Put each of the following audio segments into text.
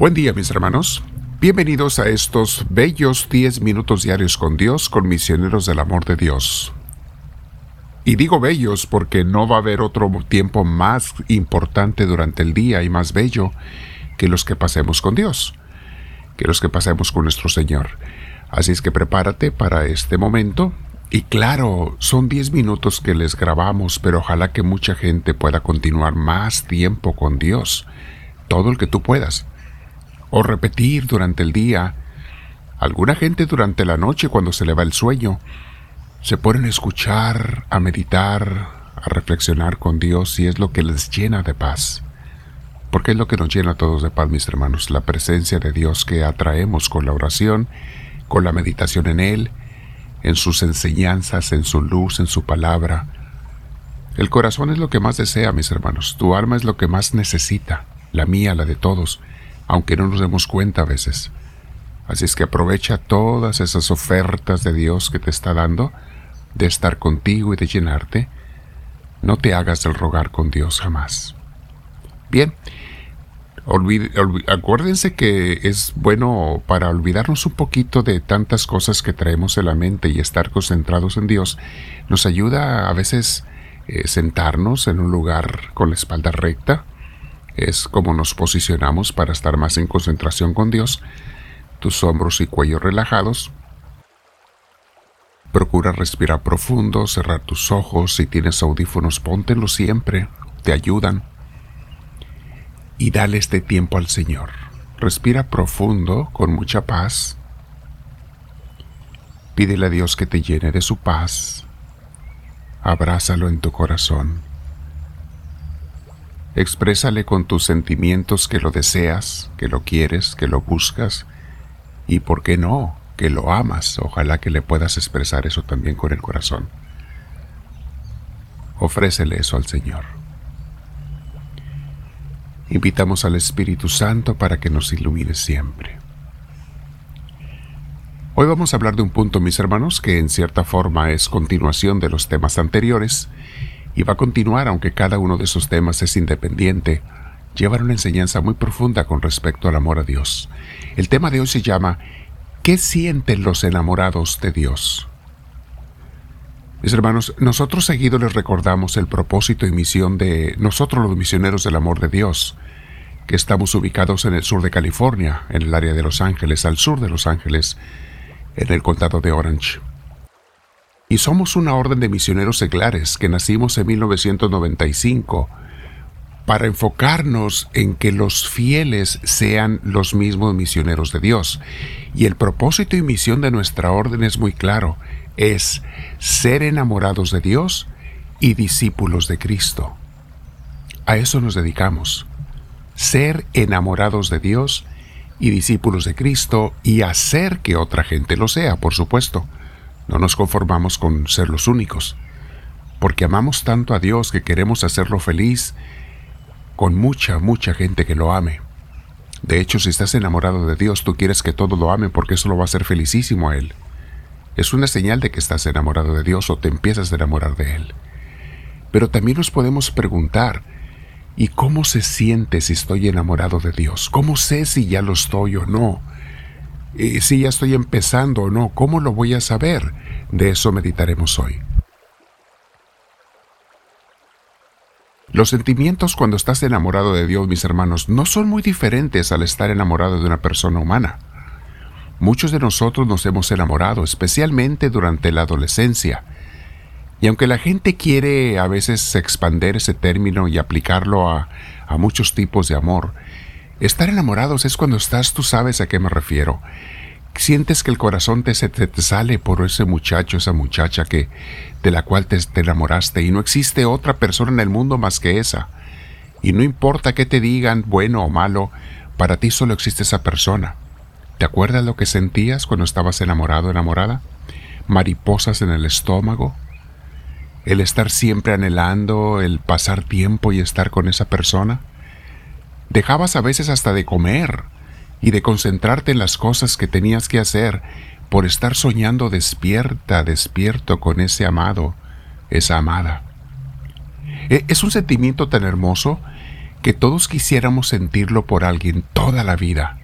Buen día mis hermanos. Bienvenidos a estos bellos 10 minutos diarios con Dios, con misioneros del amor de Dios. Y digo bellos porque no va a haber otro tiempo más importante durante el día y más bello que los que pasemos con Dios, que los que pasemos con nuestro Señor. Así es que prepárate para este momento. Y claro, son 10 minutos que les grabamos, pero ojalá que mucha gente pueda continuar más tiempo con Dios, todo el que tú puedas o repetir durante el día. Alguna gente durante la noche cuando se le va el sueño, se ponen a escuchar, a meditar, a reflexionar con Dios y es lo que les llena de paz. Porque es lo que nos llena a todos de paz, mis hermanos, la presencia de Dios que atraemos con la oración, con la meditación en Él, en sus enseñanzas, en su luz, en su palabra. El corazón es lo que más desea, mis hermanos, tu alma es lo que más necesita, la mía, la de todos aunque no nos demos cuenta a veces. Así es que aprovecha todas esas ofertas de Dios que te está dando, de estar contigo y de llenarte. No te hagas del rogar con Dios jamás. Bien, acuérdense que es bueno para olvidarnos un poquito de tantas cosas que traemos en la mente y estar concentrados en Dios, nos ayuda a veces eh, sentarnos en un lugar con la espalda recta, es como nos posicionamos para estar más en concentración con Dios, tus hombros y cuello relajados. Procura respirar profundo, cerrar tus ojos, si tienes audífonos póntelos siempre, te ayudan. Y dale este tiempo al Señor. Respira profundo, con mucha paz. Pídele a Dios que te llene de su paz. Abrázalo en tu corazón. Exprésale con tus sentimientos que lo deseas, que lo quieres, que lo buscas y, ¿por qué no?, que lo amas. Ojalá que le puedas expresar eso también con el corazón. Ofrécele eso al Señor. Invitamos al Espíritu Santo para que nos ilumine siempre. Hoy vamos a hablar de un punto, mis hermanos, que en cierta forma es continuación de los temas anteriores y va a continuar aunque cada uno de esos temas es independiente, llevan una enseñanza muy profunda con respecto al amor a Dios. El tema de hoy se llama ¿Qué sienten los enamorados de Dios? Mis hermanos, nosotros seguido les recordamos el propósito y misión de nosotros los misioneros del amor de Dios, que estamos ubicados en el sur de California, en el área de Los Ángeles, al sur de Los Ángeles, en el condado de Orange. Y somos una orden de misioneros seglares que nacimos en 1995 para enfocarnos en que los fieles sean los mismos misioneros de Dios. Y el propósito y misión de nuestra orden es muy claro, es ser enamorados de Dios y discípulos de Cristo. A eso nos dedicamos, ser enamorados de Dios y discípulos de Cristo y hacer que otra gente lo sea, por supuesto. No nos conformamos con ser los únicos, porque amamos tanto a Dios que queremos hacerlo feliz con mucha, mucha gente que lo ame. De hecho, si estás enamorado de Dios, tú quieres que todo lo ame porque eso lo va a hacer felicísimo a Él. Es una señal de que estás enamorado de Dios o te empiezas a enamorar de Él. Pero también nos podemos preguntar, ¿y cómo se siente si estoy enamorado de Dios? ¿Cómo sé si ya lo estoy o no? Si ya estoy empezando o no, ¿cómo lo voy a saber? De eso meditaremos hoy. Los sentimientos cuando estás enamorado de Dios, mis hermanos, no son muy diferentes al estar enamorado de una persona humana. Muchos de nosotros nos hemos enamorado, especialmente durante la adolescencia. Y aunque la gente quiere a veces expander ese término y aplicarlo a, a muchos tipos de amor, Estar enamorados es cuando estás, tú sabes a qué me refiero. Sientes que el corazón te, te, sale por ese muchacho, esa muchacha que, de la cual te, te enamoraste y no existe otra persona en el mundo más que esa. Y no importa qué te digan, bueno o malo, para ti solo existe esa persona. ¿Te acuerdas lo que sentías cuando estabas enamorado, enamorada? Mariposas en el estómago, el estar siempre anhelando, el pasar tiempo y estar con esa persona. Dejabas a veces hasta de comer y de concentrarte en las cosas que tenías que hacer por estar soñando despierta, despierto con ese amado, esa amada. E, es un sentimiento tan hermoso que todos quisiéramos sentirlo por alguien toda la vida.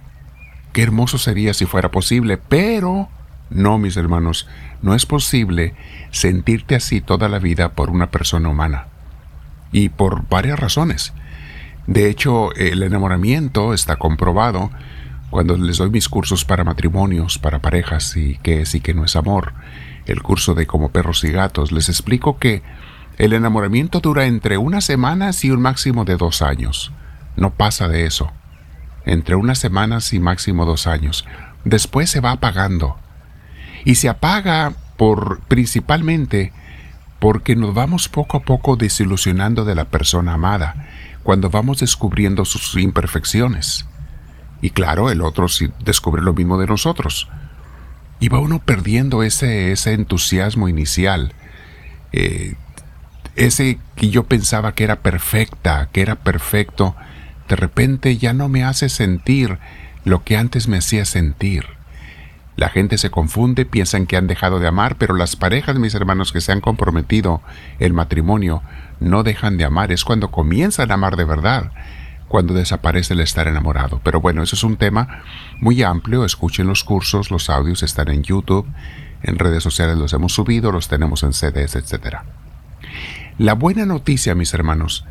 Qué hermoso sería si fuera posible, pero no, mis hermanos, no es posible sentirte así toda la vida por una persona humana. Y por varias razones. De hecho, el enamoramiento está comprobado cuando les doy mis cursos para matrimonios, para parejas y que sí que no es amor, el curso de como perros y gatos, les explico que el enamoramiento dura entre unas semanas y un máximo de dos años. No pasa de eso. Entre unas semanas y máximo dos años. Después se va apagando. Y se apaga por principalmente porque nos vamos poco a poco desilusionando de la persona amada, cuando vamos descubriendo sus imperfecciones. Y claro, el otro sí descubre lo mismo de nosotros. Y va uno perdiendo ese, ese entusiasmo inicial. Eh, ese que yo pensaba que era perfecta, que era perfecto, de repente ya no me hace sentir lo que antes me hacía sentir. La gente se confunde, piensan que han dejado de amar, pero las parejas, mis hermanos, que se han comprometido el matrimonio, no dejan de amar, es cuando comienzan a amar de verdad cuando desaparece el estar enamorado. Pero bueno, eso es un tema muy amplio. Escuchen los cursos, los audios están en YouTube, en redes sociales los hemos subido, los tenemos en CDs, etc. La buena noticia, mis hermanos,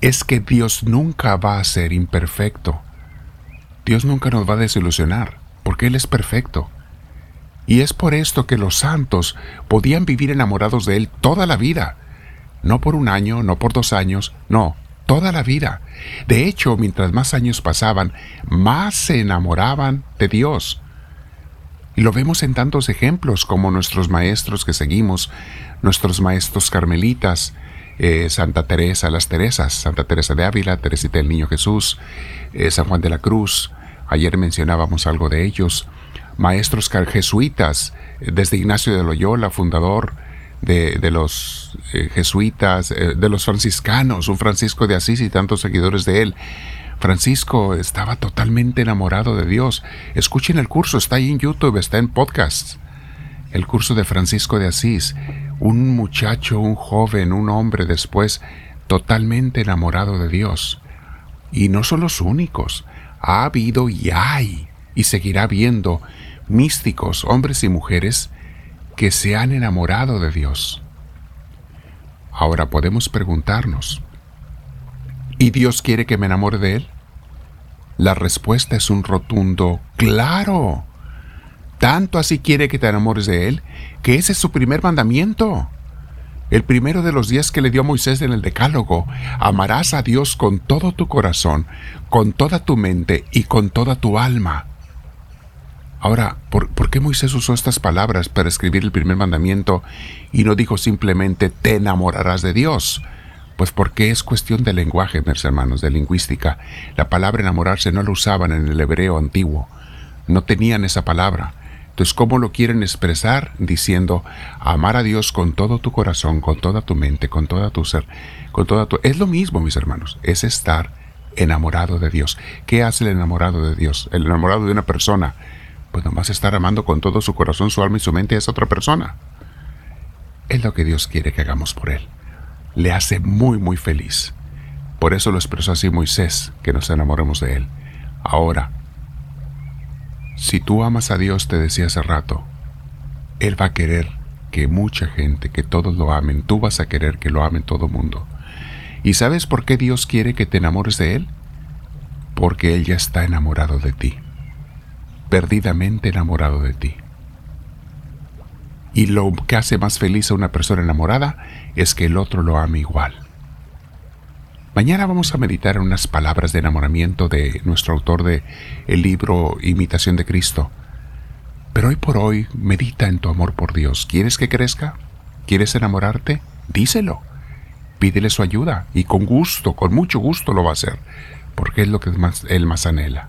es que Dios nunca va a ser imperfecto. Dios nunca nos va a desilusionar, porque Él es perfecto. Y es por esto que los santos podían vivir enamorados de Él toda la vida. No por un año, no por dos años, no, toda la vida. De hecho, mientras más años pasaban, más se enamoraban de Dios. Y lo vemos en tantos ejemplos como nuestros maestros que seguimos, nuestros maestros carmelitas, eh, Santa Teresa, las Teresas, Santa Teresa de Ávila, Teresita del Niño Jesús, eh, San Juan de la Cruz, ayer mencionábamos algo de ellos, maestros jesuitas, eh, desde Ignacio de Loyola, fundador de, los eh, jesuitas, eh, de los franciscanos, un Francisco de Asís y tantos seguidores de él. Francisco estaba totalmente enamorado de Dios. Escuchen el curso, está ahí en YouTube, está en podcast. El curso de Francisco de Asís. Un muchacho, un joven, un hombre después totalmente enamorado de Dios. Y no son los únicos. Ha habido y hay, y seguirá habiendo, místicos, hombres y mujeres, que se han enamorado de Dios. Ahora podemos preguntarnos, ¿y Dios quiere que me enamore de Él? La respuesta es un rotundo claro. Tanto así quiere que te enamores de Él, que ese es su primer mandamiento. El primero de los días que le dio Moisés en el Decálogo, amarás a Dios con todo tu corazón, con toda tu mente y con toda tu alma. Ahora, ¿por, qué Moisés usó estas palabras para escribir el primer mandamiento y no dijo simplemente te enamorarás de Dios? Pues porque es cuestión de lenguaje, mis hermanos, de lingüística. La palabra enamorarse no la usaban en el hebreo antiguo. No tenían esa palabra. Entonces, ¿cómo lo quieren expresar? Diciendo, amar a Dios con todo tu corazón, con toda tu mente, con toda tu ser, con toda tu... Es lo mismo, mis hermanos, es estar enamorado de Dios. ¿Qué hace el enamorado de Dios? El enamorado de una persona pues nomás estar amando con todo su corazón, su alma y su mente a esa otra persona. Es lo que Dios quiere que hagamos por Él. Le hace muy, muy feliz. Por eso lo expresó así Moisés, que nos enamoremos de Él. Ahora, si tú amas a Dios, te decía hace rato, Él va a querer que mucha gente, que todos lo amen. Tú vas a querer que lo amen todo el mundo. ¿Y sabes por qué Dios quiere que te enamores de Él? Porque Él ya está enamorado de ti perdidamente enamorado de ti. Y lo que hace más feliz a una persona enamorada es que el otro lo ame igual. Mañana vamos a meditar en unas palabras de enamoramiento de nuestro autor de el libro Imitación de Cristo. Pero hoy por hoy medita en tu amor por Dios. ¿Quieres que crezca? ¿Quieres enamorarte? Díselo. Pídele su ayuda y con gusto, con mucho gusto lo va a hacer, porque es lo que él más anhela.